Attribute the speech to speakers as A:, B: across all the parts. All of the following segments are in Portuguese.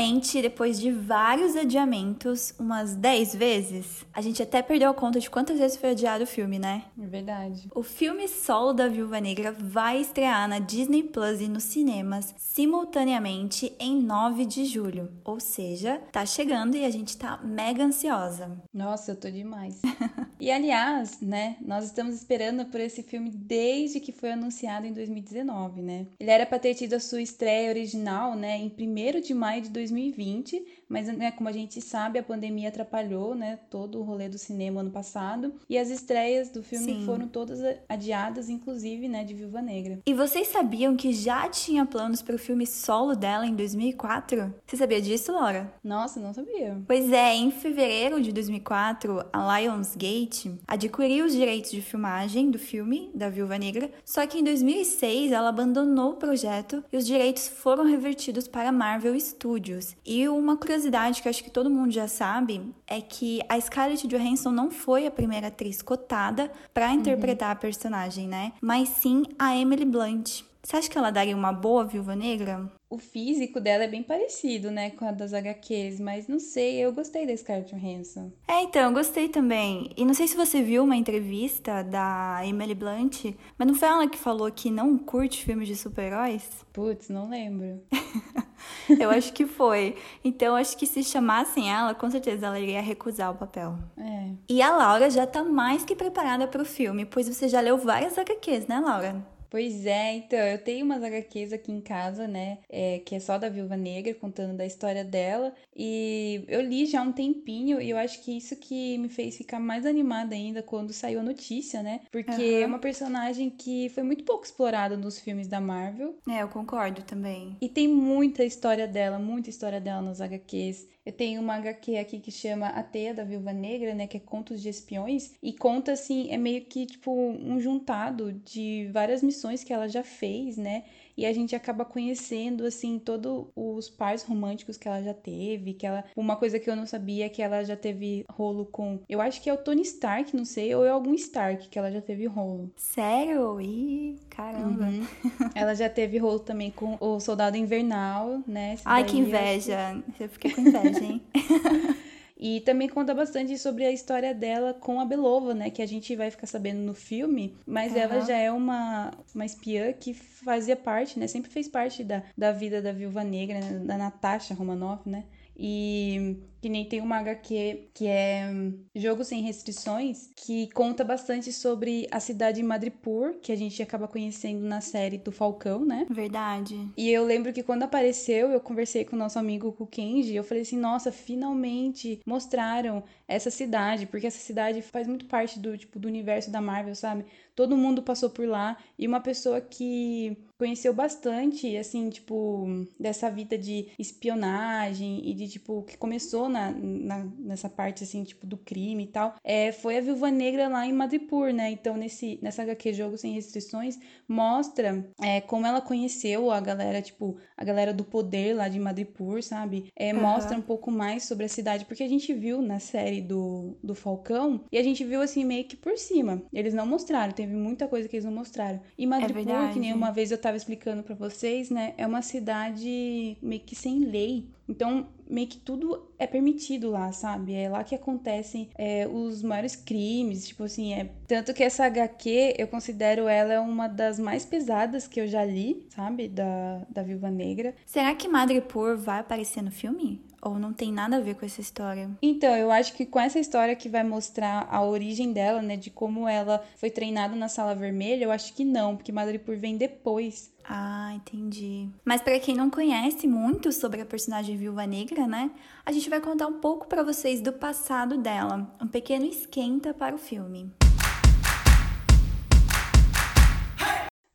A: Finalmente, depois de vários adiamentos, umas 10 vezes, a gente até perdeu a conta de quantas vezes foi adiado o filme, né?
B: É verdade.
A: O filme solo da Viúva Negra vai estrear na Disney Plus e nos cinemas simultaneamente em 9 de julho. Ou seja, tá chegando e a gente tá mega ansiosa.
B: Nossa, eu tô demais. e aliás, né, nós estamos esperando por esse filme desde que foi anunciado em 2019, né? Ele era pra ter tido a sua estreia original, né, em 1 de maio de 2020, mas né, como a gente sabe, a pandemia atrapalhou, né, todo o rolê do cinema ano passado, e as estreias do filme
A: Sim.
B: foram todas adiadas, inclusive, né, de Viúva Negra.
A: E vocês sabiam que já tinha planos para o filme solo dela em 2004? Você sabia disso, Laura?
B: Nossa, não sabia.
A: Pois é, em fevereiro de 2004, a Lionsgate adquiriu os direitos de filmagem do filme da Viúva Negra, só que em 2006 ela abandonou o projeto e os direitos foram revertidos para a Marvel Studios. E uma curiosidade que eu acho que todo mundo já sabe é que a Scarlett Johansson não foi a primeira atriz cotada para interpretar a personagem, né? Mas sim a Emily Blunt. Você acha que ela daria uma boa Viúva Negra?
B: O físico dela é bem parecido, né, com a das HQs, mas não sei, eu gostei da Scarlett Johansson.
A: É, então, eu gostei também. E não sei se você viu uma entrevista da Emily Blunt, mas não foi ela que falou que não curte filmes de super-heróis?
B: Putz, não lembro.
A: eu acho que foi. Então, acho que se chamassem ela, com certeza ela iria recusar o papel.
B: É.
A: E a Laura já tá mais que preparada pro filme, pois você já leu várias HQs, né, Laura?
B: Pois é, então, eu tenho umas HQs aqui em casa, né, é, que é só da Viúva Negra, contando da história dela, e eu li já há um tempinho, e eu acho que isso que me fez ficar mais animada ainda quando saiu a notícia, né, porque
A: Aham.
B: é uma personagem que foi muito pouco explorada nos filmes da Marvel,
A: É, eu concordo também.
B: e tem muita história dela, muita história dela nos HQs. Eu tenho uma HQ aqui que chama A Teia da Viúva Negra, né? Que é Contos de Espiões. E conta, assim, é meio que, tipo, um juntado de várias missões que ela já fez, né? E a gente acaba conhecendo, assim, todos os pares românticos que ela já teve. Que ela... Uma coisa que eu não sabia é que ela já teve rolo com... Eu acho que é o Tony Stark, não sei. Ou é algum Stark que ela já teve rolo.
A: Sério? Ih, caramba.
B: Uhum. ela já teve rolo também com o Soldado Invernal, né? Esse
A: Ai, que
B: eu-
A: inveja. Eu fiquei com inveja, hein?
B: E também conta bastante sobre a história dela com a Belova, né? Que a gente vai ficar sabendo no filme. Mas ela
A: Aham.
B: já é uma, uma espiã que fazia parte, né? Sempre fez parte da, da vida da Viúva Negra, né? da Natasha Romanoff, né? E que nem tem uma HQ que é hum, Jogo Sem Restrições, que conta bastante sobre a cidade de Madripoor, que a gente acaba conhecendo na série do Falcão, né?
A: Verdade.
B: E eu lembro que quando apareceu, eu conversei com o nosso amigo com o Kenji, eu falei assim, nossa, finalmente mostraram essa cidade, porque essa cidade faz muito parte do tipo do universo da Marvel, sabe? Todo mundo passou por lá e uma pessoa que conheceu bastante, assim, tipo, dessa vida de espionagem e de, tipo, que começou na, na- nessa parte, assim, tipo, do crime e tal, é, foi a Viúva Negra lá em Madripoor, né? Então, nesse, nessa HQ Jogo Sem Restrições, mostra é, como ela conheceu a galera, tipo, a galera do poder lá de Madripoor, sabe? É,
A: Aham.
B: Mostra um pouco mais sobre a cidade, porque a gente viu na série do, do Falcão e a gente viu assim meio que por cima. Eles não mostraram, teve muita coisa que eles não mostraram. E Madripoor,
A: verdade.
B: que nem uma vez eu tava explicando pra vocês, né? É uma cidade meio que sem lei. Então, meio que tudo é permitido lá, sabe? É lá que acontecem é, os maiores crimes, tipo assim, é... Tanto que essa HQ, eu considero ela uma das mais pesadas que eu já li, sabe? Da, da Viúva Negra.
A: Será que Madripoor vai aparecer no filme? Ou não tem nada a ver com essa história?
B: Então, eu acho que com essa história que vai mostrar a origem dela, né? De como ela foi treinada na Sala Vermelha, eu acho que não, porque Madripoor vem depois.
A: Ah, entendi. Mas para quem não conhece muito sobre a personagem Viúva Negra, né? A gente vai contar um pouco para vocês do passado dela, um pequeno esquenta para o filme.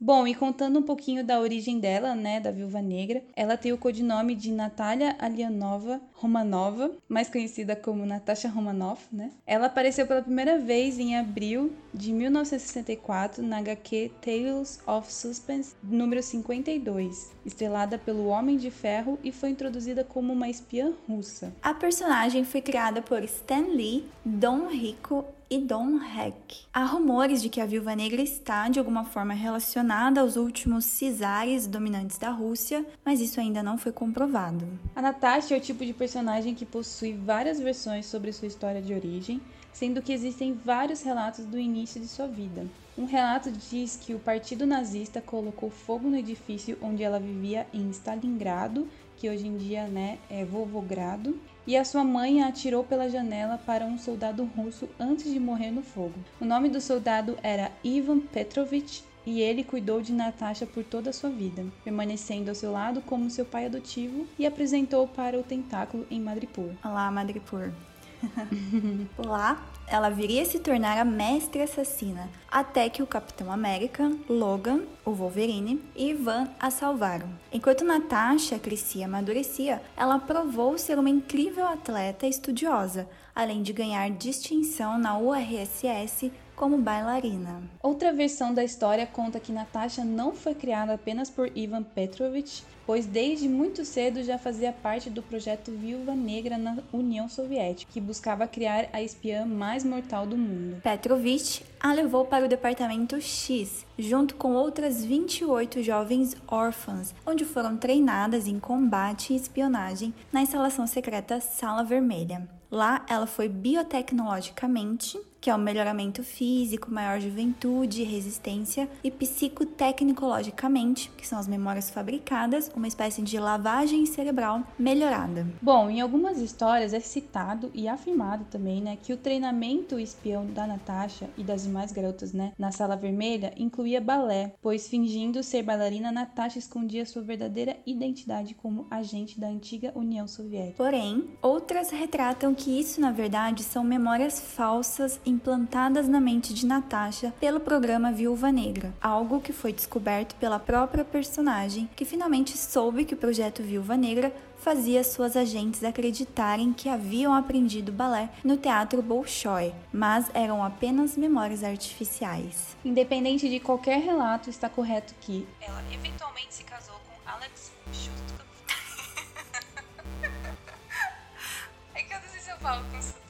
B: Bom, e contando um pouquinho da origem dela, né, da Viúva Negra, ela tem o codinome de Natália Alianova Romanova, mais conhecida como Natasha Romanoff, né? Ela apareceu pela primeira vez em abril de 1964 na HQ Tales of Suspense número 52, estrelada pelo Homem de Ferro e foi introduzida como uma espiã russa.
A: A personagem foi criada por Stan Lee, Don Rico e Don Heck. Há rumores de que a Viúva Negra está de alguma forma relacionada aos últimos cisares dominantes da Rússia, mas isso ainda não foi comprovado.
B: A Natasha é o tipo de personagem que possui várias versões sobre sua história de origem, sendo que existem vários relatos do início de sua vida. Um relato diz que o partido nazista colocou fogo no edifício onde ela vivia em Stalingrado, que hoje em dia né, é Volvogrado, e a sua mãe a atirou pela janela para um soldado russo antes de morrer no fogo. O nome do soldado era Ivan Petrovich e ele cuidou de Natasha por toda a sua vida, permanecendo ao seu lado como seu pai adotivo e apresentou para o tentáculo em Madripoor.
A: Olá, Madripoor. Lá, ela viria a se tornar a mestre assassina, até que o Capitão América, Logan, o Wolverine e Ivan a salvaram. Enquanto Natasha crescia e amadurecia, ela provou ser uma incrível atleta estudiosa, além de ganhar distinção na URSS como bailarina.
B: Outra versão da história conta que Natasha não foi criada apenas por Ivan Petrovich, pois desde muito cedo já fazia parte do projeto Viúva Negra na União Soviética, que buscava criar a espiã mais mortal do mundo.
A: Petrovich a levou para o departamento X, junto com outras 28 jovens órfãs, onde foram treinadas em combate e espionagem na instalação secreta Sala Vermelha. Lá, ela foi biotecnologicamente, que é o melhoramento físico, maior juventude, resistência, e psicotecnologicamente, que são as memórias fabricadas, uma espécie de lavagem cerebral melhorada.
B: Bom, em algumas histórias é citado e afirmado também, né, que o treinamento espião da Natasha e das demais garotas, né, na sala vermelha incluía balé, pois fingindo ser bailarina, Natasha escondia sua verdadeira identidade como agente da antiga União Soviética.
A: Porém, outras retratam que isso na verdade são memórias falsas implantadas na mente de Natasha pelo programa Viúva Negra, algo que foi descoberto pela própria personagem, que finalmente soube que o projeto Viúva Negra fazia suas agentes acreditarem que haviam aprendido balé no teatro Bolshoi, mas eram apenas memórias artificiais.
B: Independente de qualquer relato, está correto que ela eventualmente se casou com Alex Shostakov. é que eu não sei se eu falo com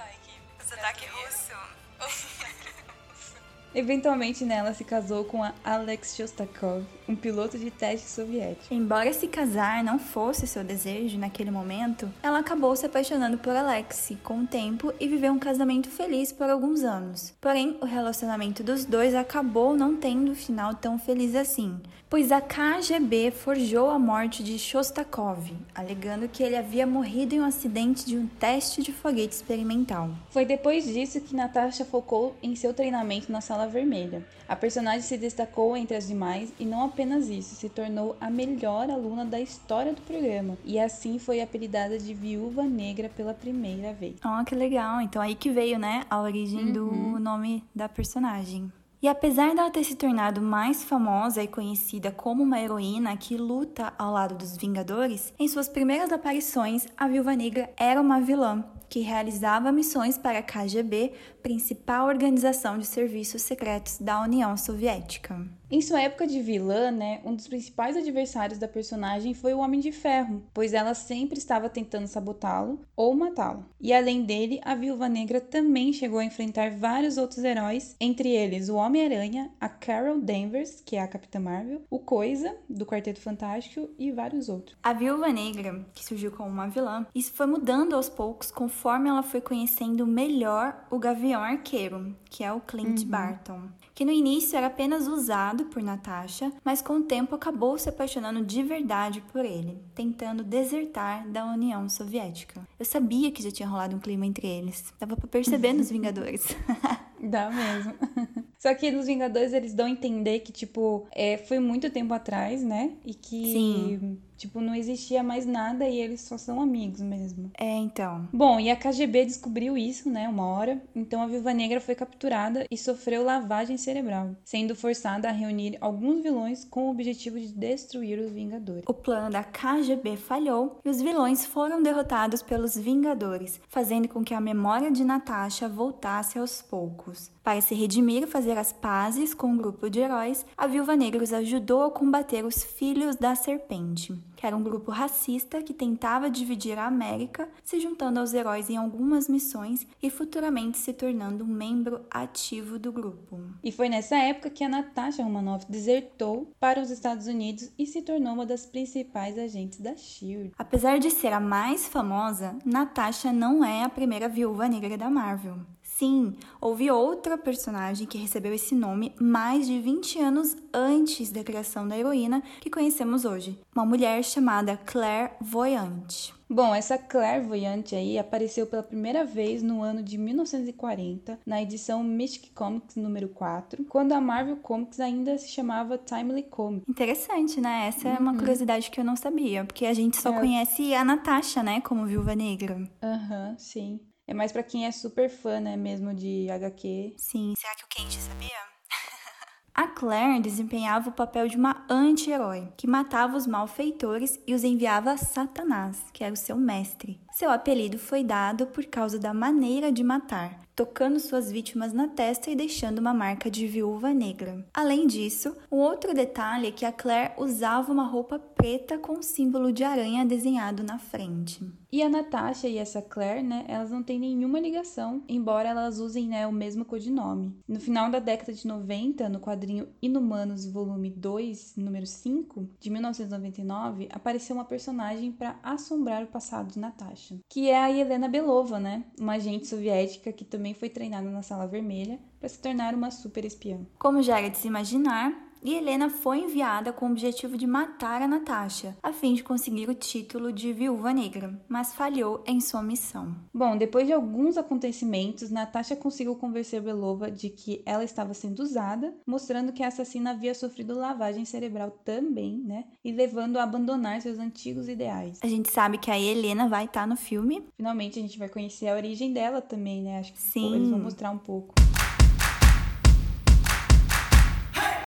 B: Eventualmente nela se casou com a Alex Shostakov, um piloto de teste soviético.
A: Embora se casar não fosse seu desejo naquele momento, ela acabou se apaixonando por Alexei com o tempo e viveu um casamento feliz por alguns anos. Porém, o relacionamento dos dois acabou não tendo um final tão feliz assim, pois a KGB forjou a morte de Shostakov, alegando que ele havia morrido em um acidente de um teste de foguete experimental.
B: Foi depois disso que Natasha focou em seu treinamento na sala vermelha. A personagem se destacou entre as demais e não apenas isso, se tornou a melhor aluna da história do programa e assim foi apelidada de Viúva Negra pela primeira vez.
A: Oh, que legal! Então aí que veio, né, a origem uhum. do nome da personagem. E apesar dela ter se tornado mais famosa e conhecida como uma heroína que luta ao lado dos Vingadores, em suas primeiras aparições, a Viúva Negra era uma vilã que realizava missões para a KGB, principal organização de serviços secretos da União Soviética.
B: Em sua época de vilã, né, um dos principais adversários da personagem foi o Homem de Ferro, pois ela sempre estava tentando sabotá-lo ou matá-lo. E além dele, a Viúva Negra também chegou a enfrentar vários outros heróis, entre eles o Homem-Aranha, a Carol Danvers, que é a Capitã Marvel, o Coisa, do Quarteto Fantástico e vários outros.
A: A Viúva Negra, que surgiu como uma vilã, isso foi mudando aos poucos conforme ela foi conhecendo melhor o Gavião Arqueiro, que é o Clint uhum. Barton que no início era apenas usado por Natasha, mas com o tempo acabou se apaixonando de verdade por ele, tentando desertar da União Soviética. Eu sabia que já tinha rolado um clima entre eles. Dava para perceber nos Vingadores.
B: Dá mesmo. Só que nos Vingadores eles dão a entender que, tipo, é, foi muito tempo atrás, né? E que. Sim Tipo, não existia mais nada e eles só são amigos mesmo.
A: É, então.
B: Bom, e a KGB descobriu isso, né, uma hora. Então a Viúva Negra foi capturada e sofreu lavagem cerebral, sendo forçada a reunir alguns vilões com o objetivo de destruir os Vingadores.
A: O plano da KGB falhou e os vilões foram derrotados pelos Vingadores, fazendo com que a memória de Natasha voltasse aos poucos. Para se redimir e fazer as pazes com um grupo de heróis, a Viúva Negra os ajudou a combater os Filhos da Serpente, que era um grupo racista que tentava dividir a América, se juntando aos heróis em algumas missões e futuramente se tornando um membro ativo do grupo.
B: E foi nessa época que a Natasha Romanoff desertou para os Estados Unidos e se tornou uma das principais agentes da SHIELD.
A: Apesar de ser a mais famosa, Natasha não é a primeira viúva negra da Marvel. Sim, houve outra personagem que recebeu esse nome mais de 20 anos antes da criação da heroína que conhecemos hoje, uma mulher chamada Claire Voyant.
B: Bom, essa clairvoyante aí apareceu pela primeira vez no ano de 1940, na edição Mystic Comics número 4, quando a Marvel Comics ainda se chamava Timely Comics.
A: Interessante, né? Essa é uma
B: Uhum.
A: curiosidade que eu não sabia, porque a gente só
B: É.
A: conhece a Natasha, né, como Viúva Negra.
B: Aham, sim. É mais pra quem é super fã, né, mesmo de HQ.
A: Sim, será que o Kenji sabia? A Claire desempenhava o papel de uma anti-herói, que matava os malfeitores e os enviava a Satanás, que era o seu mestre. Seu apelido foi dado por causa da maneira de matar, tocando suas vítimas na testa e deixando uma marca de viúva negra. Além disso, um outro detalhe é que a Claire usava uma roupa preta com um símbolo de aranha desenhado na frente.
B: E a Natasha e essa Claire, né, elas não têm nenhuma ligação, embora elas usem, né, o mesmo codinome. No final da década de 90, no quadrinho Inumanos volume 2, número 5, de 1999, apareceu uma personagem para assombrar o passado de Natasha, que é a Helena Belova, né, uma agente soviética que também foi treinada na Sala Vermelha para se tornar uma super espiã.
A: Como já era de se imaginar, e Helena foi enviada com o objetivo de matar a Natasha, a fim de conseguir o título de viúva negra, mas falhou em sua missão.
B: Bom, depois de alguns acontecimentos, Natasha conseguiu convencer Belova de que ela estava sendo usada, mostrando que a assassina havia sofrido lavagem cerebral também, né? E levando a abandonar seus antigos ideais.
A: A gente sabe que a Helena vai estar no filme.
B: Finalmente a gente vai conhecer a origem dela também, né? Acho que
A: Sim.
B: eles vão mostrar um pouco.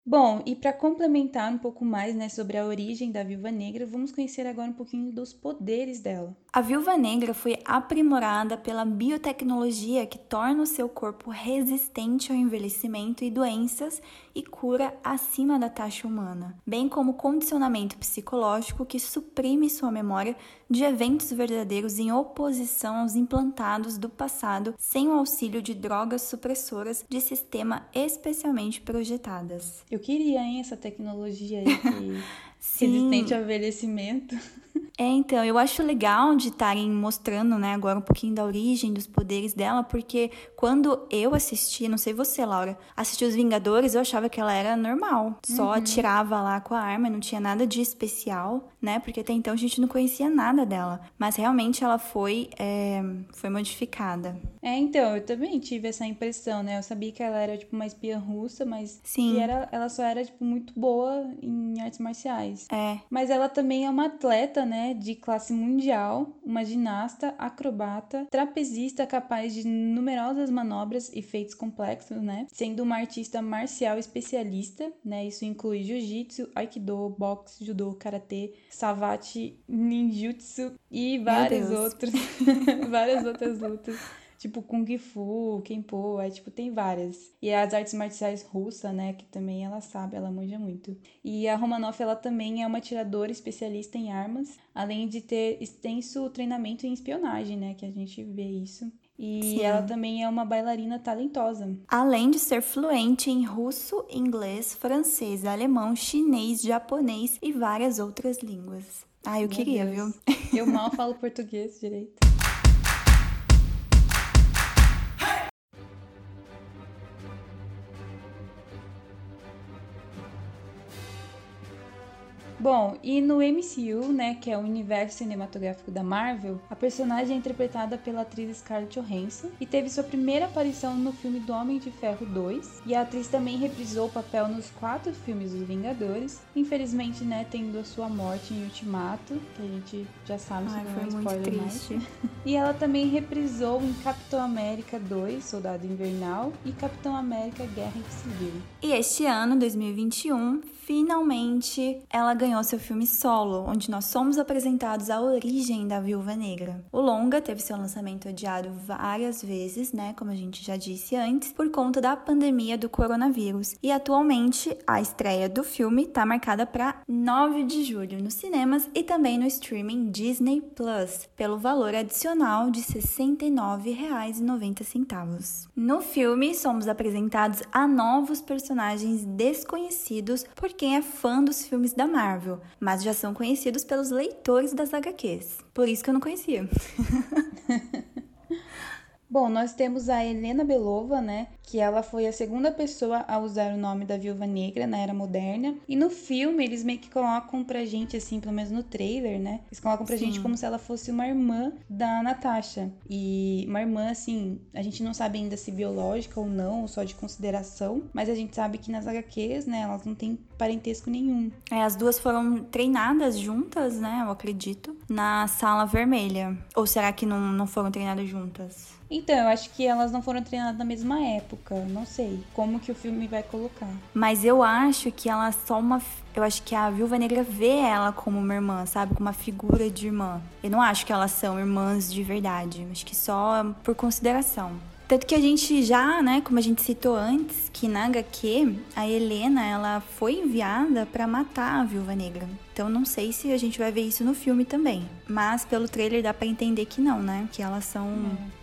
B: Bom, e para complementar um pouco mais, né, sobre a origem da Viúva Negra, vamos conhecer agora um pouquinho dos poderes dela.
A: A viúva negra foi aprimorada pela biotecnologia que torna o seu corpo resistente ao envelhecimento e doenças e cura acima da taxa humana, bem como condicionamento psicológico que suprime sua memória de eventos verdadeiros em oposição aos implantados do passado sem o auxílio de drogas supressoras de sistema especialmente projetadas.
B: Eu queria, hein, essa tecnologia aí que resistente ao envelhecimento.
A: É, então, eu acho legal de estarem mostrando, né, agora um pouquinho da origem dos poderes dela, porque quando eu assisti, não sei você, Laura, assisti Os Vingadores, eu achava que ela era normal. Só atirava lá com a arma, não tinha nada de especial, né, porque até então a gente não conhecia nada dela. Mas realmente ela foi, é, foi modificada.
B: É, então, eu também tive essa impressão, né? Eu sabia que ela era, tipo, uma espiã russa, mas
A: Sim.
B: era, ela só era, tipo, muito boa em artes marciais.
A: É,
B: Mas ela também é uma atleta, né, de classe mundial, uma ginasta, acrobata, trapezista capaz de numerosas manobras e feitos complexos, né, sendo uma artista marcial especialista, né, isso inclui jiu-jitsu, aikido, boxe, judô, karatê, savate, ninjutsu e várias outras, várias outras lutas. Tipo Kung Fu, Kenpo, é tipo, tem várias. E as artes marciais russas, né, que também ela sabe, ela manja muito. E a Romanoff, ela também é uma atiradora especialista em armas, além de ter extenso treinamento em espionagem, né, que a gente vê isso. E
A: Sim.
B: ela também é uma bailarina talentosa.
A: além de ser fluente em russo, inglês, francês, alemão, chinês, japonês e várias outras línguas. Ah, eu
B: Meu
A: queria,
B: Deus.
A: viu?
B: Eu mal falo português direito. Bom, e no MCU, né, que é o universo cinematográfico da Marvel, a personagem é interpretada pela atriz Scarlett Johansson e teve sua primeira aparição no filme do Homem de Ferro 2. E a atriz também reprisou o papel nos quatro filmes dos Vingadores, infelizmente, né, tendo a sua morte em Ultimato, que a gente já sabe, se
A: foi muito
B: spoiler
A: triste.
B: mais. E ela também reprisou em Capitão América 2, Soldado Invernal, e Capitão América Guerra Civil.
A: E este ano, 2021, finalmente ela ganhou seu filme solo, onde nós somos apresentados a origem da Viúva Negra. O longa teve seu lançamento adiado várias vezes, né, como a gente já disse antes, por conta da pandemia do coronavírus. E atualmente a estreia do filme está marcada para 9 de julho nos cinemas e também no streaming Disney Plus, pelo valor adicional de R$ 69,90. No filme, somos apresentados a novos personagens desconhecidos por quem é fã dos filmes da Marvel, mas já são conhecidos pelos leitores das HQs. Por isso que eu não conhecia.
B: Bom, nós temos a Helena Belova, né? Que ela foi a segunda pessoa a usar o nome da Viúva Negra na Era Moderna. E no filme, eles meio que colocam pra gente, assim, pelo menos no trailer, né? Eles colocam pra
A: Sim.
B: gente como se ela fosse uma irmã da Natasha. E uma irmã, assim, a gente não sabe ainda se biológica ou não, ou só de consideração. Mas a gente sabe que nas HQs, né, elas não têm parentesco nenhum.
A: É, as duas foram treinadas juntas, né? Eu acredito, na sala vermelha. Ou será que não, não foram treinadas juntas?
B: Então, eu acho que elas não foram treinadas na mesma época. Não sei como que o filme vai colocar.
A: Mas eu acho que ela é só uma. Eu acho que a Viúva Negra vê ela como uma irmã, sabe? Como uma figura de irmã. Eu não acho que elas são irmãs de verdade. Acho que só por consideração. Tanto que a gente já, né, como a gente citou antes, que na HQ, a Helena, ela foi enviada pra matar a Viúva Negra. Então não sei se a gente vai ver isso no filme também. Mas pelo trailer dá pra entender que não, né? Que elas são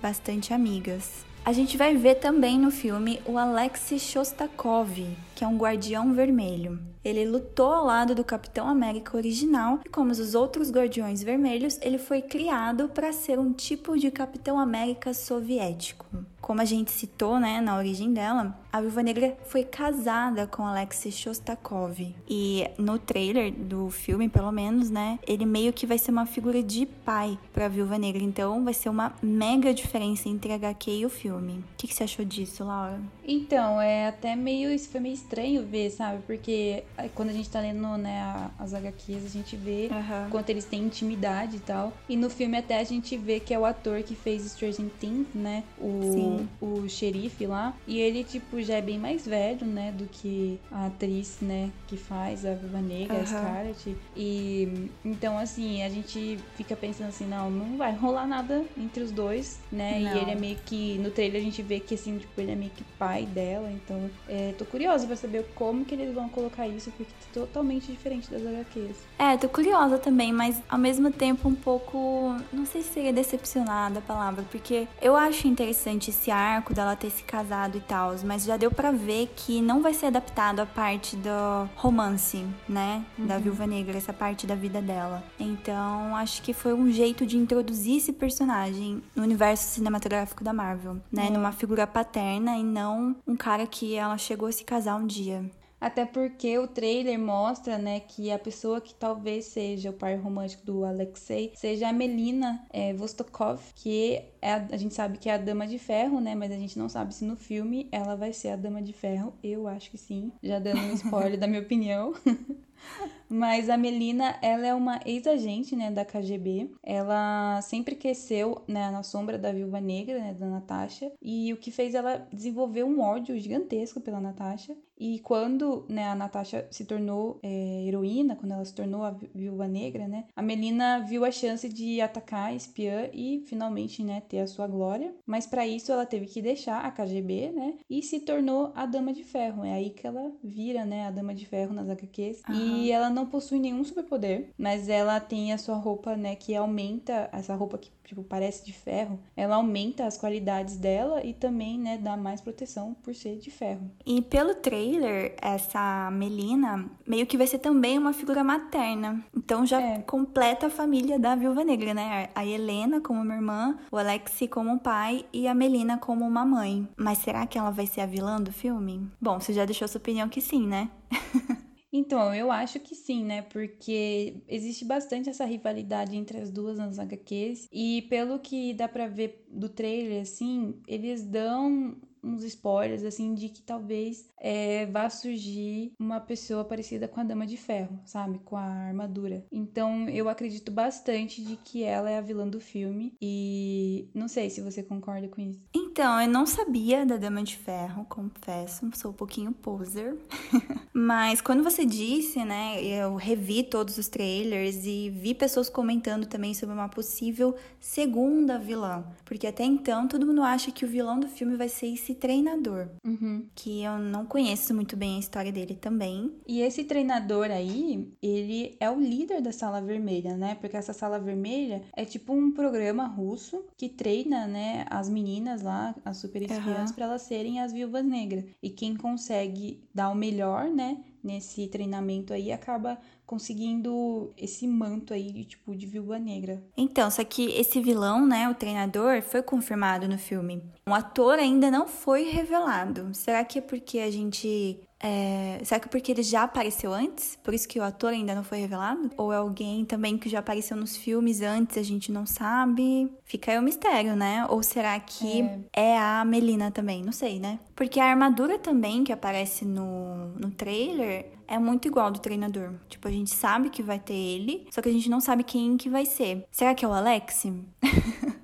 A: bastante amigas. A gente vai ver também no filme o Alexei Shostakov, que é um guardião vermelho. Ele lutou ao lado do Capitão América original e, como os outros Guardiões Vermelhos, ele foi criado para ser um tipo de Capitão América soviético. Como a gente citou, né, na origem dela, a Viúva Negra foi casada com Alexei Shostakov. E no trailer do filme, pelo menos, né, ele meio que vai ser uma figura de pai para a Viúva Negra. Então, vai ser uma mega diferença entre a HQ e o filme. O que, que você achou disso, Laura?
B: Então, é até meio. Isso foi meio estranho ver, sabe? Porque quando a gente tá lendo, né, a- as HQs, a gente vê
A: Aham.
B: quanto eles têm intimidade e tal. E no filme até a gente vê que é o ator que fez Stranger Things, né? O,
A: Sim.
B: o xerife lá. E ele, tipo, já é bem mais velho, né? Do que a atriz, né? Que faz a Viva Negra, a
A: Aham.
B: Scarlett. E então, assim, a gente fica pensando assim, não, não vai rolar nada entre os dois, né?
A: Não.
B: E ele é meio que. No trailer a gente vê que, assim, tipo, ele é meio que pai dela. Então, é, tô curiosa pra saber como que eles vão colocar isso, porque é totalmente diferente das HQs.
A: É, tô curiosa também, mas ao mesmo tempo um pouco. Não sei se seria decepcionada a palavra, porque eu acho interessante esse arco dela ter se casado e tal, mas já deu pra ver que não vai ser adaptado a parte do romance, né? Da Viúva Negra, essa parte da vida dela. Então acho que foi um jeito de introduzir esse personagem no universo cinematográfico da Marvel, né?
B: É.
A: Numa figura paterna e não um cara que ela chegou a se casar um dia.
B: Até porque o trailer mostra, né, que a pessoa que talvez seja o par romântico do Alexei seja a Melina é, Vostokov, que é a, a gente sabe que é a Dama de Ferro, né, mas a gente não sabe se no filme ela vai ser a Dama de Ferro. Eu acho que sim, já dando um spoiler da minha opinião. Mas a Melina, ela é uma ex-agente, né, da KGB. Ela sempre cresceu, né, na sombra da Viúva Negra, né, da Natasha. E o que fez ela desenvolver um ódio gigantesco pela Natasha. E quando, né, a Natasha se tornou é, heroína, quando ela se tornou a Vi- Viúva Negra, né, a Melina viu a chance de atacar a espiã e finalmente, né, ter a sua glória. Mas para isso ela teve que deixar a KGB, né, e se tornou a Dama de Ferro. É aí que ela vira, né, a Dama de Ferro nas HQs. E ela não possui nenhum superpoder, mas ela tem a sua roupa, né, que aumenta, essa roupa que, tipo, parece de ferro, ela aumenta as qualidades dela e também, né, dá mais proteção por ser de ferro.
A: E pelo trailer, essa Melina meio que vai ser também uma figura materna. Então já
B: É.
A: completa a família da Viúva Negra, né? A Helena como uma irmã, o Alexi como um pai e a Melina como uma mãe. Mas será que ela vai ser a vilã do filme? Bom, você já deixou sua opinião que sim, né?
B: Então, eu acho que sim, né? Porque existe bastante essa rivalidade entre as duas nas HQs. E pelo que dá pra ver do trailer, assim, eles dão uns spoilers, assim, de que talvez é, vá surgir uma pessoa parecida com a Dama de Ferro, sabe? Com a armadura. Então, eu acredito bastante de que ela é a vilã do filme. E não sei se você concorda com isso.
A: Então, eu não sabia da Dama de Ferro, confesso. Sou um pouquinho poser. Mas quando você disse, né? Eu revi todos os trailers e vi pessoas comentando também sobre uma possível segunda vilã. Porque até então todo mundo acha que o vilão do filme vai ser esse treinador.
B: Uhum.
A: Que eu não conheço muito bem a história dele também.
B: E esse treinador aí, ele é o líder da Sala Vermelha, né? Porque essa Sala Vermelha é tipo um programa russo que treina, né, as meninas lá, as super espiãs, uhum. para elas serem as viúvas negras. E quem consegue dar o melhor, né, nesse treinamento aí acaba conseguindo esse manto aí de tipo de viúva negra.
A: Então, só que esse vilão, né, o treinador, foi confirmado no filme. O ator ainda não foi revelado. Será que é porque a gente é... Será que porque ele já apareceu antes? Por isso que o ator ainda não foi revelado? Ou é alguém também que já apareceu nos filmes antes, a gente não sabe? Fica aí o mistério, né? Ou será que é, é a Melina também? Não sei, né? Porque a armadura também que aparece no, no trailer é muito igual do treinador. Tipo, a gente sabe que vai ter ele, só que a gente não sabe quem que vai ser. Será que é o Alex?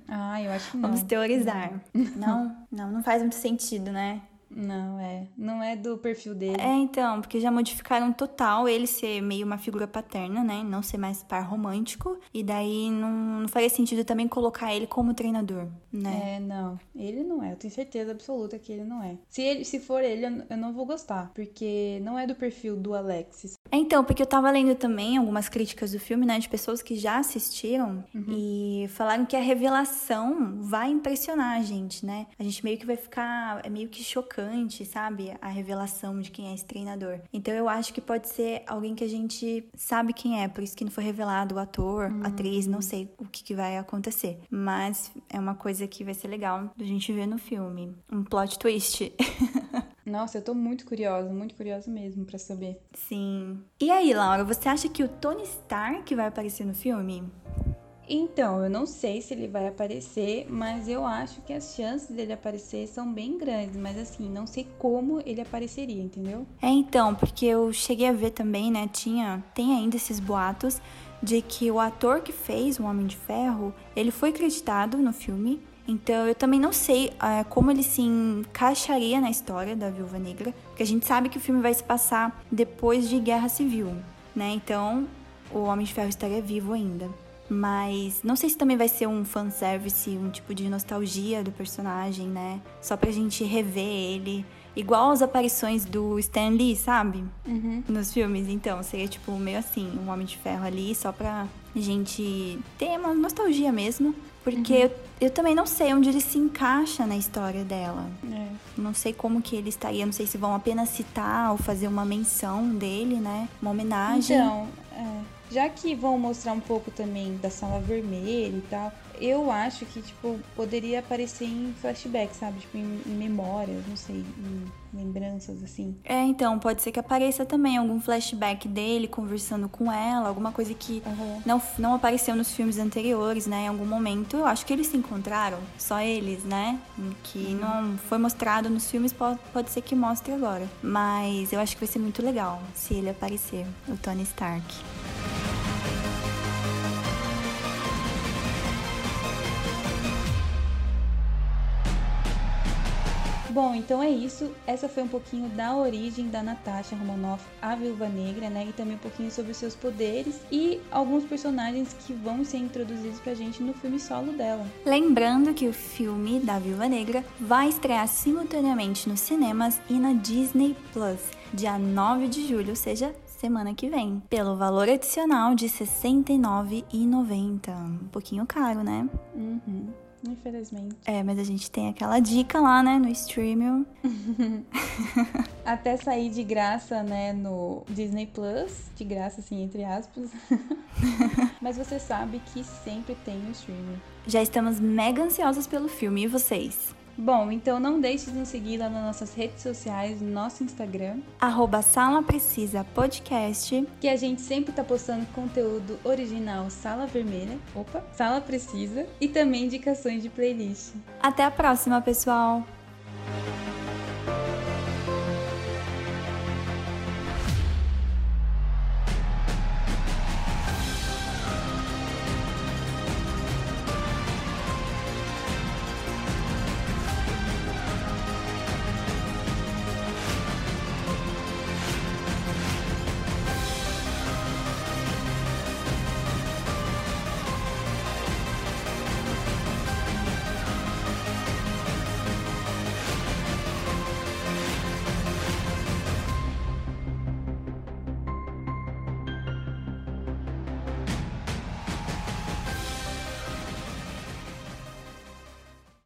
B: Ah, eu acho que não.
A: Vamos teorizar. Não, não, não faz muito sentido, né?
B: Não, é. Não é do perfil dele.
A: É, então, porque já modificaram total ele ser meio uma figura paterna, né? Não ser mais par romântico. E daí não, não faria sentido também colocar ele como treinador, né?
B: É, não. Ele não é. Eu tenho certeza absoluta que ele não é. Se, ele, se for ele, eu não vou gostar. Porque não é do perfil do Alexis.
A: É, então, porque eu tava lendo também algumas críticas do filme, né? De pessoas que já assistiram uhum. e falaram que a revelação vai impressionar a gente, né? A gente meio que vai ficar. É meio que chocante chocante, sabe? A revelação de quem é esse treinador. Então eu acho que pode ser alguém que a gente sabe quem é, por isso que não foi revelado o ator, uhum. atriz, não sei o que, que, vai acontecer. Mas é uma coisa que vai ser legal da gente ver no filme. Um plot twist.
B: Nossa, eu tô muito curiosa, muito curiosa mesmo para saber.
A: Sim. E aí, Laura, você acha que o Tony Stark vai aparecer no filme?
B: Então, eu não sei se ele vai aparecer, mas eu acho que as chances dele aparecer são bem grandes. Mas assim, não sei como ele apareceria, entendeu?
A: É, então, porque eu cheguei a ver também, né? Tinha, tem ainda esses boatos de que o ator que fez o Homem de Ferro, ele foi acreditado no filme. Então eu também não sei é, como ele se encaixaria na história da Viúva Negra, porque a gente sabe que o filme vai se passar depois de Guerra Civil, né? Então o Homem de Ferro estaria vivo ainda. Mas não sei se também vai ser um fanservice, um tipo de nostalgia do personagem, né? Só pra gente rever ele. Igual as aparições do Stan Lee, sabe?
B: Uhum.
A: Nos filmes. Então, seria tipo meio assim, um Homem de Ferro ali, só pra gente ter uma nostalgia mesmo. Porque uhum. eu, eu, também não sei onde ele se encaixa na história dela.
B: É.
A: Não sei como que ele estaria, não sei se vão apenas citar ou fazer uma menção dele, né? Uma homenagem.
B: Então, é. Já que vão mostrar um pouco também da sala vermelha e tal, eu acho que, tipo, poderia aparecer em flashback, sabe? Tipo, em, em memórias, não sei, em lembranças, assim.
A: É, então, pode ser que apareça também algum flashback dele conversando com ela, alguma coisa que
B: uhum.
A: não, não apareceu nos filmes anteriores, né? Em algum momento, eu acho que eles se encontraram, só eles, né? Que uhum. não foi mostrado nos filmes, pode, pode ser que mostre agora. Mas eu acho que vai ser muito legal se ele aparecer, o Tony Stark.
B: Bom, então é isso. Essa foi um pouquinho da origem da Natasha Romanoff, a Viúva Negra, né? E também um pouquinho sobre os seus poderes e alguns personagens que vão ser introduzidos pra gente no filme solo dela.
A: Lembrando que o filme da Viúva Negra vai estrear simultaneamente nos cinemas e na Disney Plus, dia 9 de julho, ou seja, semana que vem, pelo valor adicional de R$ 69,90. Um pouquinho caro, né?
B: Uhum. Infelizmente.
A: É, mas a gente tem aquela dica lá, né, no streaming.
B: Até sair de graça, né, no Disney Plus. De graça, assim, entre aspas. mas você sabe que sempre tem no streaming.
A: Já estamos mega ansiosos pelo filme, e vocês?
B: Bom, então não deixe de nos seguir lá nas nossas redes sociais, no nosso Instagram.
A: Arroba Sala Precisa Podcast.
B: Que a gente sempre tá postando conteúdo original Sala Vermelha. Opa, Sala Precisa. E também indicações de playlist.
A: Até a próxima, pessoal!